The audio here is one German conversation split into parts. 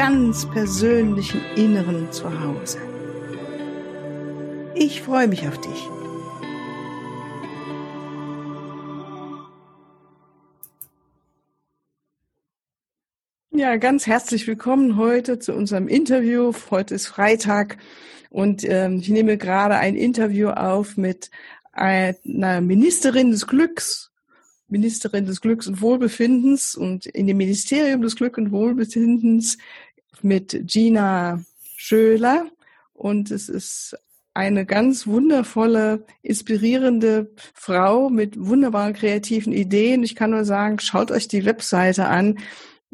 ganz persönlichen Inneren zu Hause. Ich freue mich auf dich. Ja, ganz herzlich willkommen heute zu unserem Interview. Heute ist Freitag und ähm, ich nehme gerade ein Interview auf mit einer Ministerin des Glücks Ministerin des Glücks und Wohlbefindens und in dem Ministerium des Glücks und Wohlbefindens mit Gina Schöler. Und es ist eine ganz wundervolle, inspirierende Frau mit wunderbaren kreativen Ideen. Ich kann nur sagen, schaut euch die Webseite an.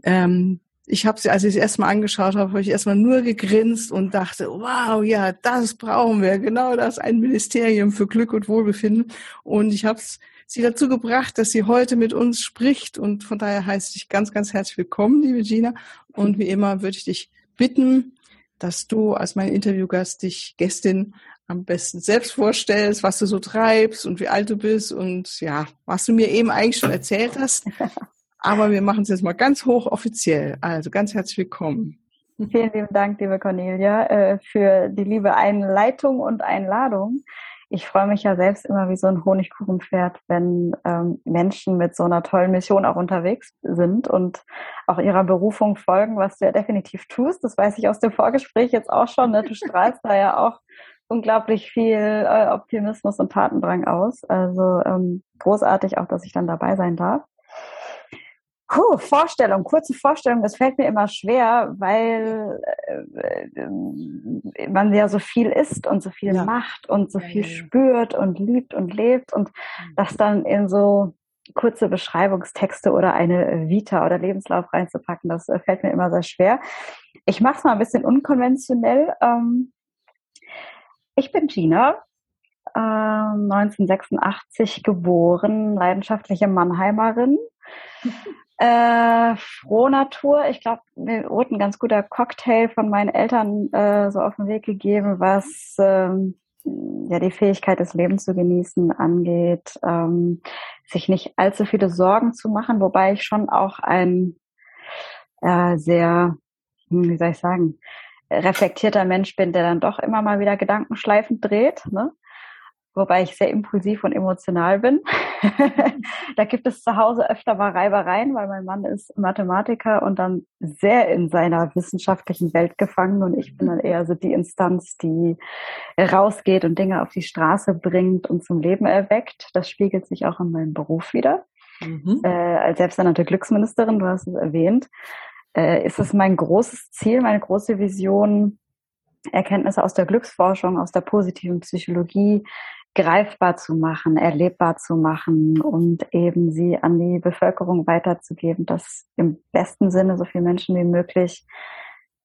Ähm, ich habe sie, als ich sie erstmal angeschaut habe, habe ich erstmal nur gegrinst und dachte, wow, ja, das brauchen wir, genau das, ein Ministerium für Glück und Wohlbefinden. Und ich habe es sie dazu gebracht, dass sie heute mit uns spricht. Und von daher heiße ich ganz, ganz herzlich willkommen, liebe Gina. Und wie immer würde ich dich bitten, dass du als mein Interviewgast dich Gästin am besten selbst vorstellst, was du so treibst und wie alt du bist und ja, was du mir eben eigentlich schon erzählt hast. Aber wir machen es jetzt mal ganz hochoffiziell. Also ganz herzlich willkommen. Vielen lieben Dank, liebe Cornelia, äh, für die liebe Einleitung und Einladung ich freue mich ja selbst immer wie so ein Honigkuchenpferd, wenn ähm, Menschen mit so einer tollen Mission auch unterwegs sind und auch ihrer Berufung folgen, was du ja definitiv tust. Das weiß ich aus dem Vorgespräch jetzt auch schon. Ne? Du strahlst da ja auch unglaublich viel äh, Optimismus und Tatendrang aus. Also ähm, großartig auch, dass ich dann dabei sein darf. Puh, Vorstellung, kurze Vorstellung, das fällt mir immer schwer, weil äh, man ja so viel isst und so viel ja. macht und so ja, viel ja, spürt und liebt und lebt und mhm. das dann in so kurze Beschreibungstexte oder eine Vita oder Lebenslauf reinzupacken, das äh, fällt mir immer sehr schwer. Ich mache es mal ein bisschen unkonventionell. Ähm, ich bin Gina, 1986 ähm, geboren, leidenschaftliche Mannheimerin. Äh, Frohnatur, ich glaube, mir wurde ein ganz guter Cocktail von meinen Eltern äh, so auf den Weg gegeben, was ähm, ja die Fähigkeit des Lebens zu genießen angeht, ähm, sich nicht allzu viele Sorgen zu machen, wobei ich schon auch ein äh, sehr, hm, wie soll ich sagen, reflektierter Mensch bin, der dann doch immer mal wieder Gedankenschleifen dreht. Ne? Wobei ich sehr impulsiv und emotional bin. da gibt es zu Hause öfter mal Reibereien, weil mein Mann ist Mathematiker und dann sehr in seiner wissenschaftlichen Welt gefangen und ich bin dann eher so die Instanz, die rausgeht und Dinge auf die Straße bringt und zum Leben erweckt. Das spiegelt sich auch in meinem Beruf wieder. Mhm. Äh, als selbsternannte Glücksministerin, du hast es erwähnt, äh, ist es mein großes Ziel, meine große Vision, Erkenntnisse aus der Glücksforschung, aus der positiven Psychologie greifbar zu machen, erlebbar zu machen und eben sie an die Bevölkerung weiterzugeben, dass im besten Sinne so viele Menschen wie möglich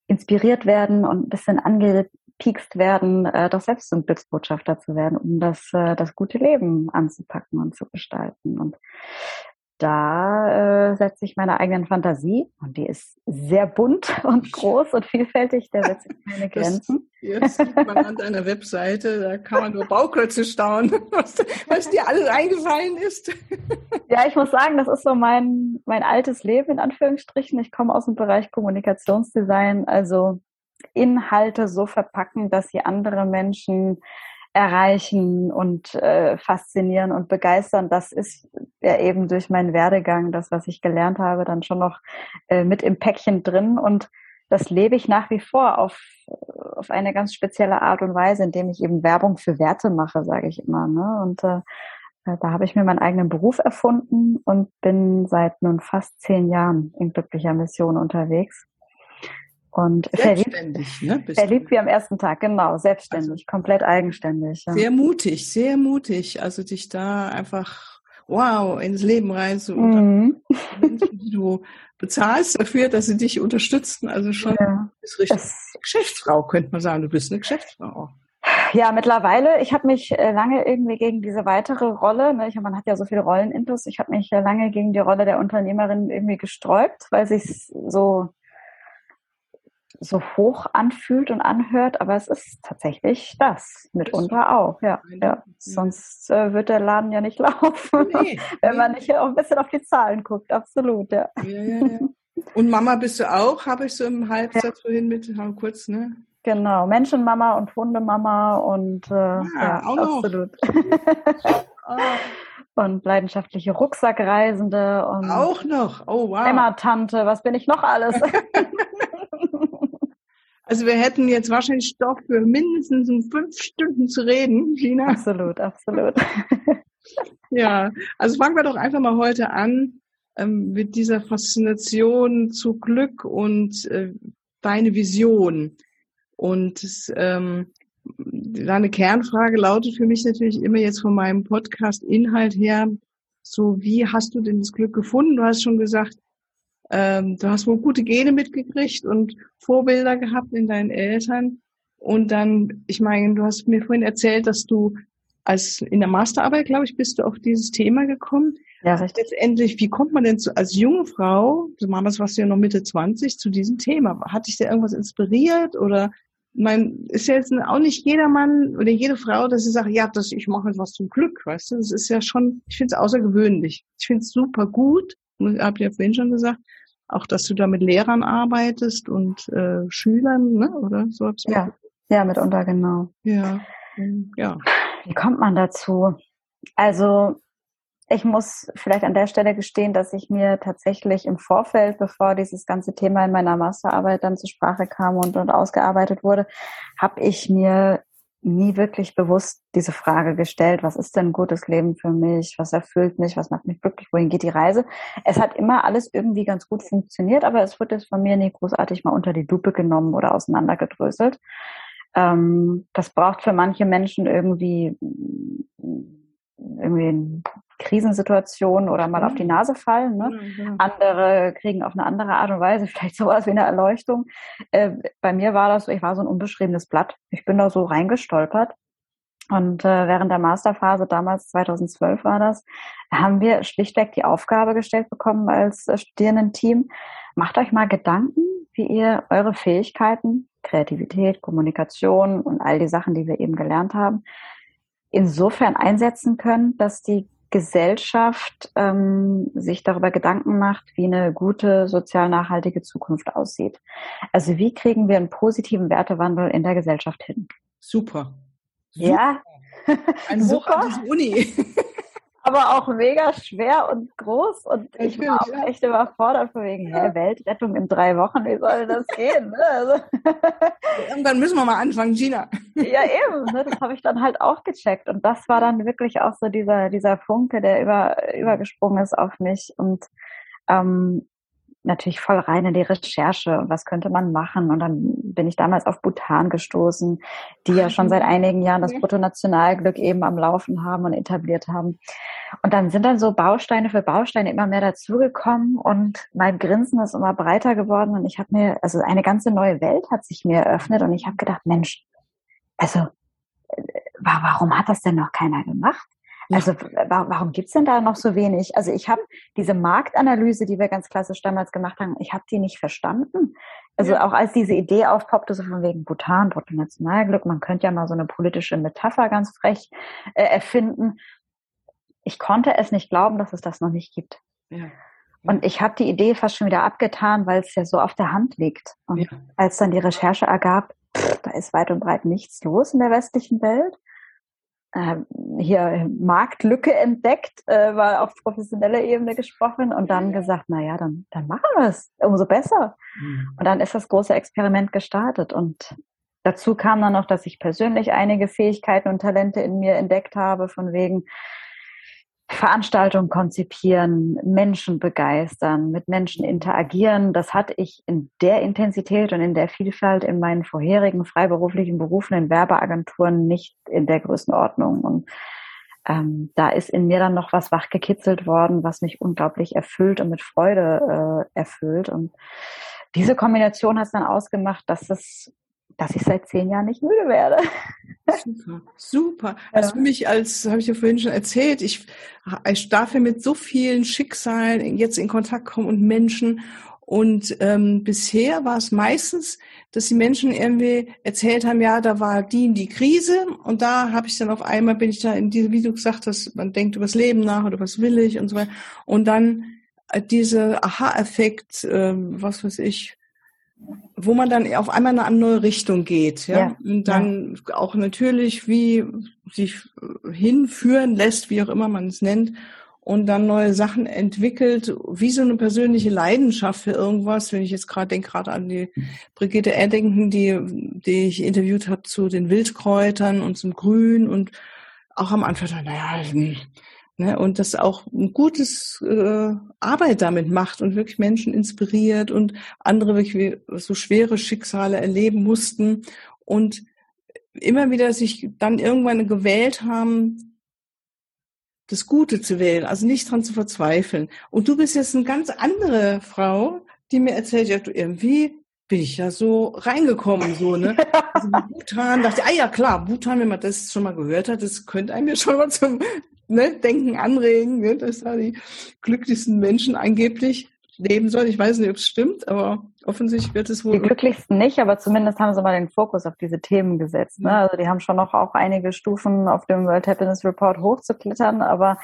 inspiriert werden und ein bisschen angepiekst werden, äh, doch selbst zum Glücksbotschafter zu werden, um das, äh, das gute Leben anzupacken und zu gestalten. Und da äh, setze ich meine eigenen Fantasie und die ist sehr bunt und groß und vielfältig, da setze ich keine Grenzen. Das, jetzt sieht man an deiner Webseite, da kann man nur Bauklötze staunen, was, was dir alles eingefallen ist. Ja, ich muss sagen, das ist so mein, mein altes Leben in Anführungsstrichen. Ich komme aus dem Bereich Kommunikationsdesign, also Inhalte so verpacken, dass sie andere Menschen erreichen und äh, faszinieren und begeistern. Das ist ja eben durch meinen Werdegang, das, was ich gelernt habe, dann schon noch äh, mit im Päckchen drin. Und das lebe ich nach wie vor auf, auf eine ganz spezielle Art und Weise, indem ich eben Werbung für Werte mache, sage ich immer. Ne? Und äh, da habe ich mir meinen eigenen Beruf erfunden und bin seit nun fast zehn Jahren in glücklicher Mission unterwegs. Und verliebt, ne, verliebt wie am ersten Tag, genau, selbstständig, also, komplett eigenständig. Ja. Sehr mutig, sehr mutig. Also dich da einfach, wow, ins Leben rein zu mhm. Menschen, die du bezahlst dafür, dass sie dich unterstützen. Also schon ja. bist richtig Geschäftsfrau, könnte man sagen. Du bist eine Geschäftsfrau. Ja, mittlerweile, ich habe mich äh, lange irgendwie gegen diese weitere Rolle, ne, ich, man hat ja so viele Rollenintus, ich habe mich lange gegen die Rolle der Unternehmerin irgendwie gesträubt, weil sich so so hoch anfühlt und anhört, aber es ist tatsächlich das, mitunter auch, ja. ja. Sonst äh, wird der Laden ja nicht laufen, nee, wenn nee. man nicht auch ein bisschen auf die Zahlen guckt, absolut, ja. ja, ja. Und Mama bist du auch, habe ich so im Halbsatz vorhin mit, kurz, ne? Genau, Menschenmama und Hundemama und äh, ah, ja, ja absolut. und leidenschaftliche Rucksackreisende und auch noch. Oh wow. Emma-Tante, was bin ich noch alles? also wir hätten jetzt wahrscheinlich Stoff für mindestens um fünf Stunden zu reden, Gina. Absolut, absolut. ja, also fangen wir doch einfach mal heute an ähm, mit dieser Faszination zu Glück und äh, deine Vision. Und ähm, deine Kernfrage lautet für mich natürlich immer jetzt von meinem Podcast-Inhalt her, so wie hast du denn das Glück gefunden? Du hast schon gesagt, ähm, du hast wohl gute Gene mitgekriegt und Vorbilder gehabt in deinen Eltern. Und dann, ich meine, du hast mir vorhin erzählt, dass du als in der Masterarbeit, glaube ich, bist du auf dieses Thema gekommen. Ja, richtig. Letztendlich, wie kommt man denn zu, als junge Frau, damals warst du ja noch Mitte 20, zu diesem Thema? Hat dich da irgendwas inspiriert oder man ist ja jetzt auch nicht jeder Mann oder jede Frau, dass sie sagt, ja, das, ich mache jetzt was zum Glück, weißt du? Das ist ja schon, ich finde es außergewöhnlich. Ich finde es super gut, habt ihr ja vorhin schon gesagt, auch dass du da mit Lehrern arbeitest und äh, Schülern, ne? Oder so Ja, ja, mitunter genau. Ja, ja. Wie kommt man dazu? Also ich muss vielleicht an der Stelle gestehen, dass ich mir tatsächlich im Vorfeld, bevor dieses ganze Thema in meiner Masterarbeit dann zur Sprache kam und, und ausgearbeitet wurde, habe ich mir nie wirklich bewusst diese Frage gestellt, was ist denn ein gutes Leben für mich, was erfüllt mich, was macht mich glücklich, wohin geht die Reise. Es hat immer alles irgendwie ganz gut funktioniert, aber es wurde jetzt von mir nie großartig mal unter die Lupe genommen oder auseinandergedröselt. Ähm, das braucht für manche Menschen irgendwie irgendwie Krisensituationen oder mal auf die Nase fallen. Ne? Mhm. Andere kriegen auf eine andere Art und Weise vielleicht sowas wie eine Erleuchtung. Äh, bei mir war das so, ich war so ein unbeschriebenes Blatt. Ich bin da so reingestolpert. Und äh, während der Masterphase, damals 2012 war das, haben wir schlichtweg die Aufgabe gestellt bekommen als äh, Studierendenteam, macht euch mal Gedanken, wie ihr eure Fähigkeiten, Kreativität, Kommunikation und all die Sachen, die wir eben gelernt haben, insofern einsetzen könnt, dass die Gesellschaft ähm, sich darüber Gedanken macht, wie eine gute, sozial nachhaltige Zukunft aussieht. Also wie kriegen wir einen positiven Wertewandel in der Gesellschaft hin? Super. Super. Ja. Ein Super. Uni. Aber auch mega schwer und groß und ich war auch echt überfordert von wegen, ja. hä, Weltrettung in drei Wochen, wie soll das gehen? Ne? Also Irgendwann müssen wir mal anfangen, Gina. ja, eben, ne? das habe ich dann halt auch gecheckt und das war dann wirklich auch so dieser, dieser Funke, der über, übergesprungen ist auf mich und ähm, natürlich voll rein in die Recherche und was könnte man machen. Und dann bin ich damals auf Bhutan gestoßen, die ja schon seit einigen Jahren das Bruttonationalglück eben am Laufen haben und etabliert haben. Und dann sind dann so Bausteine für Bausteine immer mehr dazugekommen und mein Grinsen ist immer breiter geworden und ich habe mir, also eine ganze neue Welt hat sich mir eröffnet und ich habe gedacht, Mensch, also äh, warum hat das denn noch keiner gemacht? Also warum gibt's denn da noch so wenig? Also ich habe diese Marktanalyse, die wir ganz klassisch damals gemacht haben, ich habe die nicht verstanden. Also ja. auch als diese Idee aufpoppte, so von wegen Bhutan, Bruttonationalglück, man könnte ja mal so eine politische Metapher ganz frech äh, erfinden. Ich konnte es nicht glauben, dass es das noch nicht gibt. Ja. Und ich habe die Idee fast schon wieder abgetan, weil es ja so auf der Hand liegt. Und ja. als dann die Recherche ergab, pff, da ist weit und breit nichts los in der westlichen Welt äh, hier Marktlücke entdeckt, äh, war auf professioneller Ebene gesprochen und dann gesagt, na ja, dann, dann machen wir es, umso besser. Mhm. Und dann ist das große Experiment gestartet und dazu kam dann noch, dass ich persönlich einige Fähigkeiten und Talente in mir entdeckt habe, von wegen, Veranstaltungen konzipieren, Menschen begeistern, mit Menschen interagieren. Das hatte ich in der Intensität und in der Vielfalt in meinen vorherigen freiberuflichen Berufen in Werbeagenturen nicht in der Größenordnung. Und ähm, da ist in mir dann noch was wachgekitzelt worden, was mich unglaublich erfüllt und mit Freude äh, erfüllt. Und diese Kombination hat es dann ausgemacht, dass es, dass ich seit zehn Jahren nicht müde werde. Super, super. Also für mich als, habe ich ja vorhin schon erzählt, ich, ich darf ja mit so vielen Schicksalen jetzt in Kontakt kommen und Menschen und ähm, bisher war es meistens, dass die Menschen irgendwie erzählt haben, ja, da war die in die Krise und da habe ich dann auf einmal bin ich da in diese, wie du gesagt hast, man denkt über das Leben nach oder was will ich und so weiter. Und dann äh, diese Aha-Effekt, äh, was weiß ich, wo man dann auf einmal in eine neue Richtung geht, ja, ja. und dann ja. auch natürlich wie sich hinführen lässt, wie auch immer man es nennt, und dann neue Sachen entwickelt, wie so eine persönliche Leidenschaft für irgendwas. Wenn ich jetzt gerade denke, gerade an die Brigitte Erdenken, die, die ich interviewt habe zu den Wildkräutern und zum Grün und auch am Anfang, naja, ne, und das auch ein gutes äh, Arbeit damit macht und wirklich Menschen inspiriert und andere wirklich so schwere Schicksale erleben mussten und immer wieder sich dann irgendwann gewählt haben, das Gute zu wählen, also nicht dran zu verzweifeln. Und du bist jetzt eine ganz andere Frau, die mir erzählt, ja, du irgendwie bin ich ja so reingekommen, so, ne? Also Bhutan, dachte, ah ja, klar, Bhutan, wenn man das schon mal gehört hat, das könnte einem ja schon mal zum ne, Denken anregen, ne, dass da die glücklichsten Menschen angeblich leben sollen. Ich weiß nicht, ob es stimmt, aber offensichtlich wird es wohl. Die glücklichsten nicht, aber zumindest haben sie mal den Fokus auf diese Themen gesetzt. Ne? Also die haben schon noch auch einige Stufen auf dem World Happiness Report hochzuklettern, aber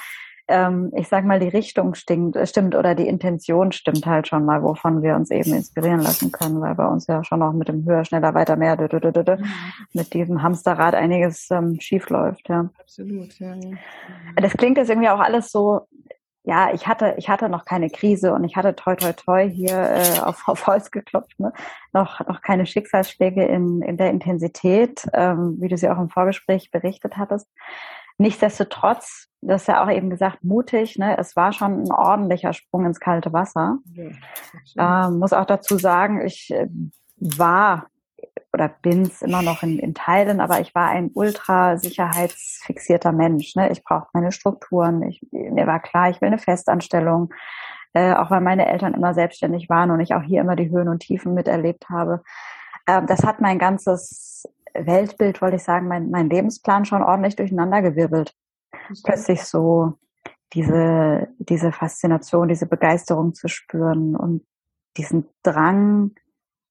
ähm, ich sag mal, die Richtung stimmt, stimmt oder die Intention stimmt halt schon mal, wovon wir uns eben inspirieren lassen können, weil bei uns ja schon auch mit dem höher, schneller, weiter, mehr, dü, dü, dü, dü, mit diesem Hamsterrad einiges ähm, schief läuft. Ja. Absolut, ja, ja. Das klingt jetzt irgendwie auch alles so ja, ich hatte, ich hatte noch keine Krise und ich hatte toi toi toi hier äh, auf, auf Holz geklopft, ne? noch, noch keine Schicksalsschläge in, in der Intensität, ähm, wie du sie auch im Vorgespräch berichtet hattest. Nichtsdestotrotz, das ist ja auch eben gesagt, mutig, ne? es war schon ein ordentlicher Sprung ins kalte Wasser. Ja, ähm, muss auch dazu sagen, ich äh, war oder bin's immer noch in, in Teilen, aber ich war ein ultra sicherheitsfixierter Mensch. Ne? Ich brauchte meine Strukturen. Ich, mir war klar, ich will eine Festanstellung, äh, auch weil meine Eltern immer selbstständig waren und ich auch hier immer die Höhen und Tiefen miterlebt habe. Ähm, das hat mein ganzes Weltbild, wollte ich sagen, mein, mein Lebensplan schon ordentlich durcheinandergewirbelt. Plötzlich so diese, diese Faszination, diese Begeisterung zu spüren und diesen Drang,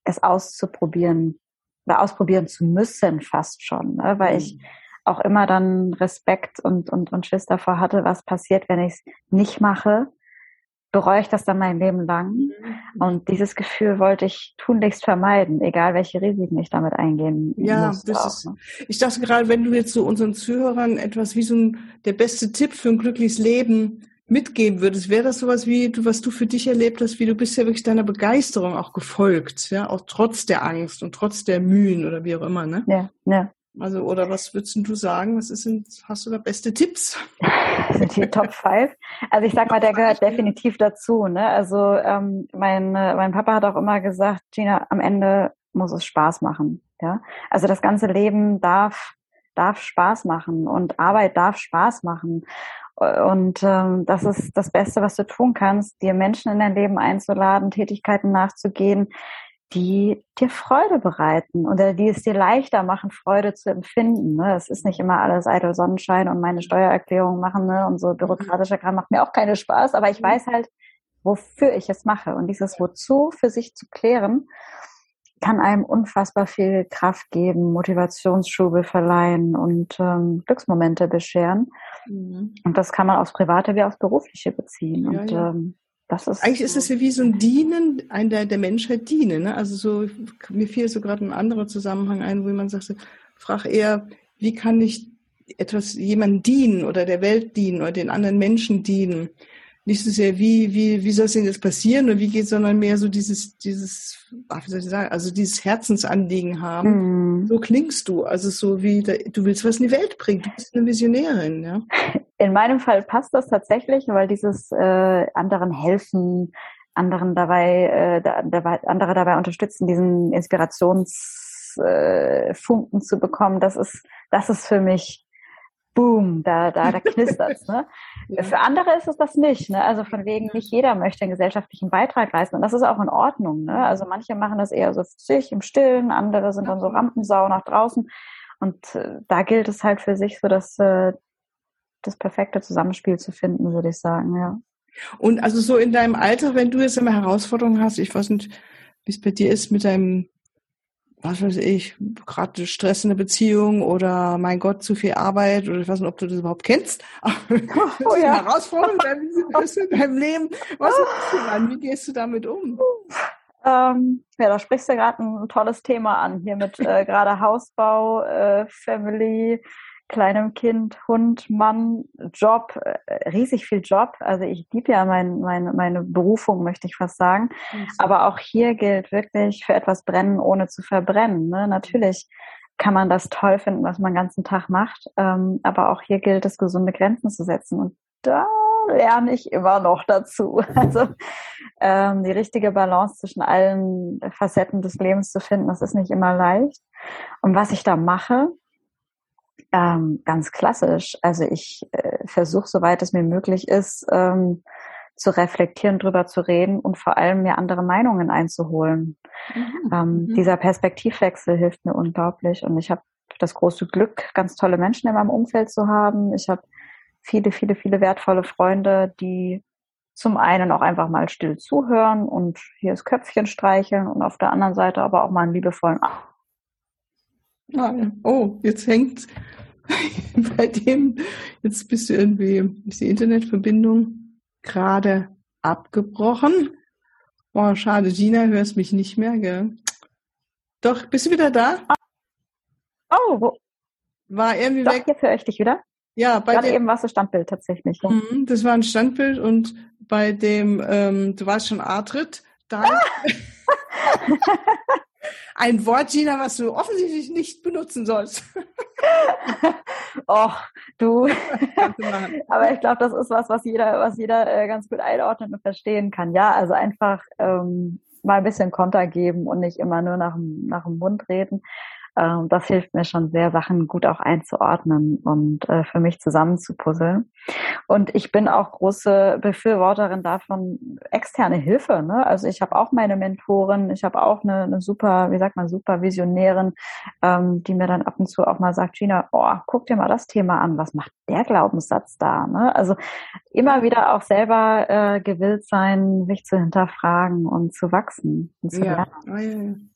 es auszuprobieren, oder ausprobieren zu müssen fast schon, ne? weil ich mhm. auch immer dann Respekt und, und, und Schiss davor hatte, was passiert, wenn ich es nicht mache. Bereue ich das dann mein Leben lang? Mhm. Und dieses Gefühl wollte ich tunlichst vermeiden, egal welche Risiken ich damit eingehen ja, muss. Das ist, ne? ich dachte gerade, wenn du jetzt so unseren Zuhörern etwas wie so ein, der beste Tipp für ein glückliches Leben mitgeben würdest, wäre das sowas wie, du, was du für dich erlebt hast, wie du bist ja wirklich deiner Begeisterung auch gefolgt, ja, auch trotz der Angst und trotz der Mühen oder wie auch immer, ne? Ja, ja. Also, oder was würdest du sagen? Was ist denn, hast du da beste Tipps? Sind die Top 5? Also ich sag mal, der gehört definitiv dazu, ne? Also ähm, mein, mein Papa hat auch immer gesagt, Gina, am Ende muss es Spaß machen, ja? Also das ganze Leben darf darf Spaß machen und Arbeit darf Spaß machen. Und ähm, das ist das Beste, was du tun kannst, dir Menschen in dein Leben einzuladen, Tätigkeiten nachzugehen, die dir Freude bereiten oder die es dir leichter machen, Freude zu empfinden. Ne? Es ist nicht immer alles eitel Sonnenschein und meine Steuererklärung machen ne? und so bürokratischer Kram macht mir auch keine Spaß, aber ich mhm. weiß halt, wofür ich es mache. Und dieses Wozu für sich zu klären, kann einem unfassbar viel Kraft geben, Motivationsschube verleihen und ähm, Glücksmomente bescheren. Mhm. Und das kann man aufs Private wie aufs Berufliche beziehen. Ja, und ja. Ähm, ist eigentlich ist es ja wie so ein Dienen, ein der, der Menschheit dienen. Ne? Also so mir fiel so gerade ein anderer Zusammenhang ein, wo man sagte, frag eher, wie kann ich etwas jemandem dienen oder der Welt dienen oder den anderen Menschen dienen? Nicht so sehr, wie, wie, wie soll es denn jetzt passieren oder wie geht, sondern mehr so dieses, dieses, ach, wie soll ich sagen, also dieses Herzensanliegen haben. Mhm. So klingst du, also so wie, du willst was in die Welt bringen, du bist eine Visionärin, ja. In meinem Fall passt das tatsächlich, weil dieses äh, anderen helfen, anderen dabei, äh, dabei, andere dabei unterstützen, diesen Inspirationsfunken äh, zu bekommen, das ist, das ist für mich boom, da, da, da knistert's. Ne? ja. Für andere ist es das nicht. Ne? Also von wegen, nicht jeder möchte einen gesellschaftlichen Beitrag leisten. Und das ist auch in Ordnung. Ne? Also manche machen das eher so für sich im Stillen, andere sind dann so Rampensau nach draußen. Und äh, da gilt es halt für sich so, dass äh, das perfekte Zusammenspiel zu finden, würde ich sagen, ja. Und also so in deinem Alter, wenn du jetzt immer Herausforderungen hast, ich weiß nicht, wie es bei dir ist mit deinem, was weiß ich, gerade Stress in der Beziehung oder mein Gott, zu viel Arbeit oder ich weiß nicht, ob du das überhaupt kennst. oh, ja. Herausforderungen in deinem Leben. Was ist du dann? Wie gehst du damit um? Ähm, ja, da sprichst du gerade ein tolles Thema an, hier mit äh, gerade Hausbau, äh, Family, kleinem Kind, Hund, Mann, Job, äh, riesig viel Job. Also ich liebe ja mein, mein, meine Berufung, möchte ich fast sagen. Mhm. Aber auch hier gilt wirklich für etwas brennen, ohne zu verbrennen. Ne? Natürlich kann man das toll finden, was man den ganzen Tag macht. Ähm, aber auch hier gilt es, gesunde Grenzen zu setzen. Und da lerne ich immer noch dazu. Also ähm, die richtige Balance zwischen allen Facetten des Lebens zu finden, das ist nicht immer leicht. Und was ich da mache, ähm, ganz klassisch. Also ich äh, versuche, soweit es mir möglich ist, ähm, zu reflektieren, drüber zu reden und vor allem mir andere Meinungen einzuholen. Mhm. Ähm, mhm. Dieser Perspektivwechsel hilft mir unglaublich und ich habe das große Glück, ganz tolle Menschen in meinem Umfeld zu haben. Ich habe viele, viele, viele wertvolle Freunde, die zum einen auch einfach mal still zuhören und hier das Köpfchen streicheln und auf der anderen Seite aber auch mal einen liebevollen Oh, jetzt hängt bei dem, jetzt bist du irgendwie, ist die Internetverbindung gerade abgebrochen. Oh, schade, Gina, hörst mich nicht mehr, gell? Doch, bist du wieder da? Oh, wo? War irgendwie Doch, weg. jetzt höre ich dich wieder. Ja, bei Gerade dem, eben war es ein Standbild tatsächlich. Mhm, das war ein Standbild und bei dem, ähm, du warst schon Artritt, da ein Wort, Gina, was du offensichtlich nicht benutzen sollst. Och, du. Aber ich glaube, das ist was, was jeder, was jeder äh, ganz gut einordnen und verstehen kann. Ja, also einfach ähm, mal ein bisschen Konter geben und nicht immer nur nach nach dem Mund reden. Ähm, das hilft mir schon sehr, Sachen gut auch einzuordnen und äh, für mich zusammenzupuzzeln. Und ich bin auch große Befürworterin davon, externe Hilfe. Ne? Also ich habe auch meine Mentorin, ich habe auch eine, eine super, wie sagt man, super Visionärin, ähm, die mir dann ab und zu auch mal sagt, Gina, oh, guck dir mal das Thema an, was macht der Glaubenssatz da? Ne? Also immer wieder auch selber äh, gewillt sein, sich zu hinterfragen und zu wachsen und zu ja. lernen.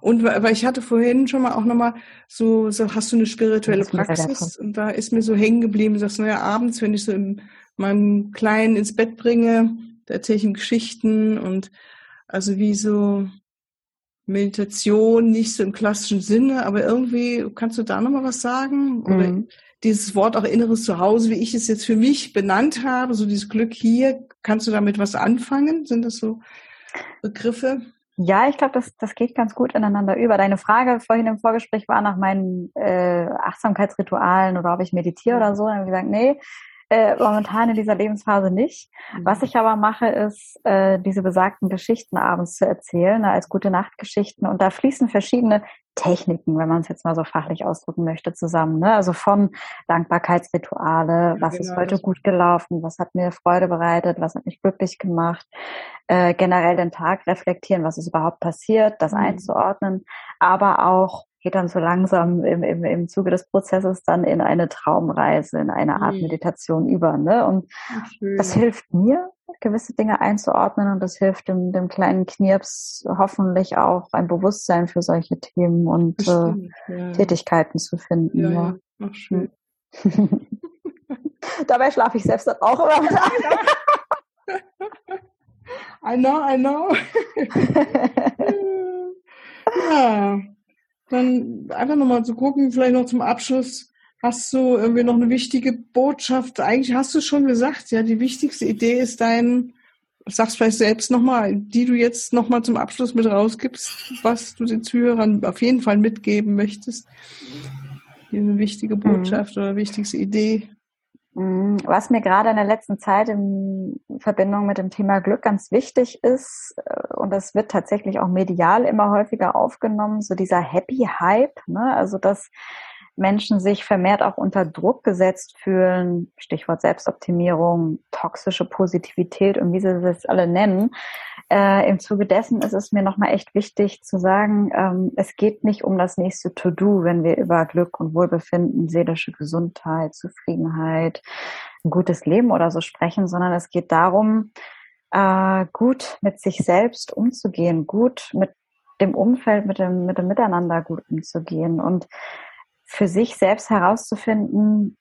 Und weil ich hatte vorhin schon mal auch nochmal so, so, hast du eine spirituelle Praxis? Und da ist mir so hängen geblieben, du sagst, naja, abends, wenn ich so in meinem Kleinen ins Bett bringe, da erzähle ich ihm Geschichten und also wie so Meditation, nicht so im klassischen Sinne, aber irgendwie, kannst du da nochmal was sagen? Oder mhm. dieses Wort auch inneres Zuhause, wie ich es jetzt für mich benannt habe, so dieses Glück hier, kannst du damit was anfangen? Sind das so Begriffe? Ja, ich glaube, das, das geht ganz gut ineinander über. Deine Frage vorhin im Vorgespräch war nach meinen äh, Achtsamkeitsritualen oder ob ich meditiere oder so. Dann habe ich gesagt, nee, äh, momentan in dieser Lebensphase nicht. Mhm. Was ich aber mache, ist, äh, diese besagten Geschichten abends zu erzählen, ne, als gute Nachtgeschichten. Und da fließen verschiedene Techniken, wenn man es jetzt mal so fachlich ausdrücken möchte, zusammen. Ne? Also von Dankbarkeitsrituale, was ja, ist genau, heute gut gelaufen, was hat mir Freude bereitet, was hat mich glücklich gemacht, äh, generell den Tag reflektieren, was ist überhaupt passiert, das mhm. einzuordnen, aber auch geht dann so langsam im, im, im Zuge des Prozesses dann in eine Traumreise, in eine Art mhm. Meditation über. Ne? Und das hilft mir, gewisse Dinge einzuordnen und das hilft dem, dem kleinen Knirps hoffentlich auch ein Bewusstsein für solche Themen und äh, ja. Tätigkeiten zu finden. Ja, ja. Ach, schön. Dabei schlafe ich selbst dann auch immer. I know, I know. dann einfach nochmal zu gucken, vielleicht noch zum Abschluss, Hast du irgendwie noch eine wichtige Botschaft? Eigentlich hast du schon gesagt, ja, die wichtigste Idee ist dein, sag's vielleicht selbst nochmal, die du jetzt nochmal zum Abschluss mit rausgibst, was du den Zuhörern auf jeden Fall mitgeben möchtest. Eine wichtige mhm. Botschaft mhm. oder wichtigste Idee. Mhm. Was mir gerade in der letzten Zeit in Verbindung mit dem Thema Glück ganz wichtig ist, äh, und das wird tatsächlich auch medial immer häufiger aufgenommen, so dieser Happy Hype, ne? also dass Menschen sich vermehrt auch unter Druck gesetzt fühlen, Stichwort Selbstoptimierung, toxische Positivität und wie sie das alle nennen. Äh, Im Zuge dessen ist es mir nochmal echt wichtig zu sagen, ähm, es geht nicht um das nächste To-Do, wenn wir über Glück und Wohlbefinden, seelische Gesundheit, Zufriedenheit, ein gutes Leben oder so sprechen, sondern es geht darum, äh, gut mit sich selbst umzugehen, gut mit dem Umfeld, mit dem, mit dem Miteinander gut umzugehen und für sich selbst herauszufinden,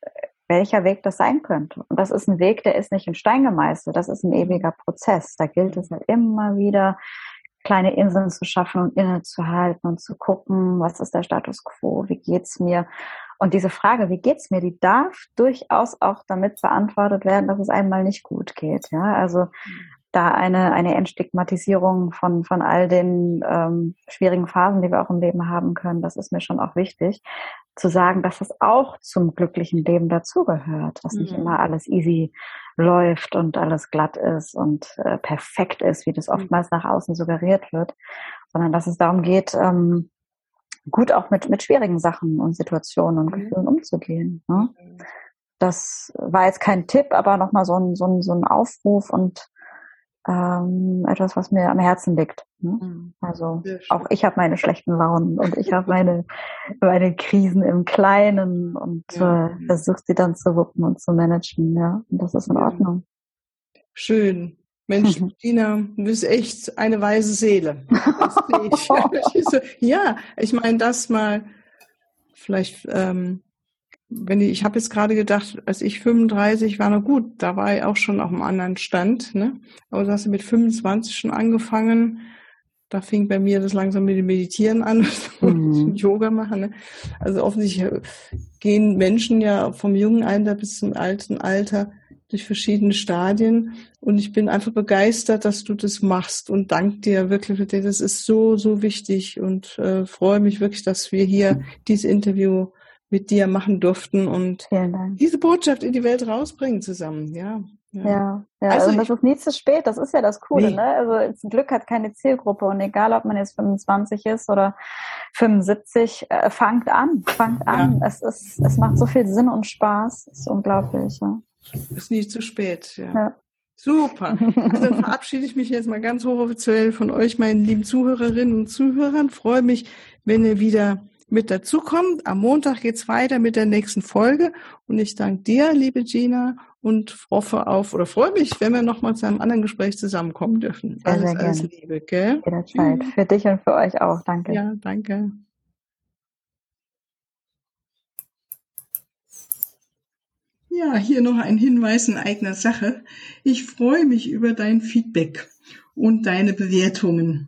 welcher Weg das sein könnte. Und das ist ein Weg, der ist nicht in Stein gemeißelt, das ist ein ewiger Prozess. Da gilt es halt immer wieder, kleine Inseln zu schaffen und innezuhalten und zu gucken, was ist der Status quo, wie geht's mir? Und diese Frage, wie geht's mir, die darf durchaus auch damit beantwortet werden, dass es einmal nicht gut geht. Ja, also da eine, eine Entstigmatisierung von, von all den ähm, schwierigen Phasen, die wir auch im Leben haben können, das ist mir schon auch wichtig, zu sagen, dass es auch zum glücklichen Leben dazugehört, dass mhm. nicht immer alles easy läuft und alles glatt ist und äh, perfekt ist, wie das mhm. oftmals nach außen suggeriert wird, sondern dass es darum geht, ähm, gut auch mit, mit schwierigen Sachen und Situationen und mhm. Gefühlen umzugehen. Ne? Mhm. Das war jetzt kein Tipp, aber nochmal so ein, so, ein, so ein Aufruf und ähm, etwas, was mir am Herzen liegt. Ne? Mhm. Also auch ich habe meine schlechten Launen und ich habe meine, meine Krisen im Kleinen und ja. äh, versuche sie dann zu wuppen und zu managen. Ja, und das ist in Ordnung. Schön. Mensch, Dina, du bist echt eine weise Seele. Ich. ja, ich meine, das mal vielleicht ähm, wenn ich, ich habe jetzt gerade gedacht, als ich 35 war, na gut, da war ich auch schon auf einem anderen Stand, ne? Aber du hast mit 25 schon angefangen. Da fing bei mir das langsam mit dem Meditieren an mhm. Yoga machen. Ne? Also offensichtlich äh, gehen Menschen ja vom jungen Alter bis zum alten Alter durch verschiedene Stadien. Und ich bin einfach begeistert, dass du das machst und danke dir wirklich für das. Das ist so, so wichtig und äh, freue mich wirklich, dass wir hier dieses Interview mit dir machen durften und diese Botschaft in die Welt rausbringen zusammen, ja. Ja, ja, ja also, also das ist nie zu spät, das ist ja das Coole, nee. ne? Also Glück hat keine Zielgruppe und egal, ob man jetzt 25 ist oder 75, äh, fangt an, fangt an. Ja. Es ist, es macht so viel Sinn und Spaß, es ist unglaublich, ja. Ist nie zu spät, ja. ja. Super. Also dann verabschiede ich mich jetzt mal ganz hochoffiziell von euch, meinen lieben Zuhörerinnen und Zuhörern. Freue mich, wenn ihr wieder mit dazukommt. Am Montag geht's weiter mit der nächsten Folge. Und ich danke dir, liebe Gina, und hoffe auf oder freue mich, wenn wir nochmal zu einem anderen Gespräch zusammenkommen dürfen. Alles, sehr, sehr alles Liebe, gell? Jederzeit. Für dich und für euch auch. Danke. Ja, danke. Ja, hier noch ein Hinweis in eigener Sache. Ich freue mich über dein Feedback und deine Bewertungen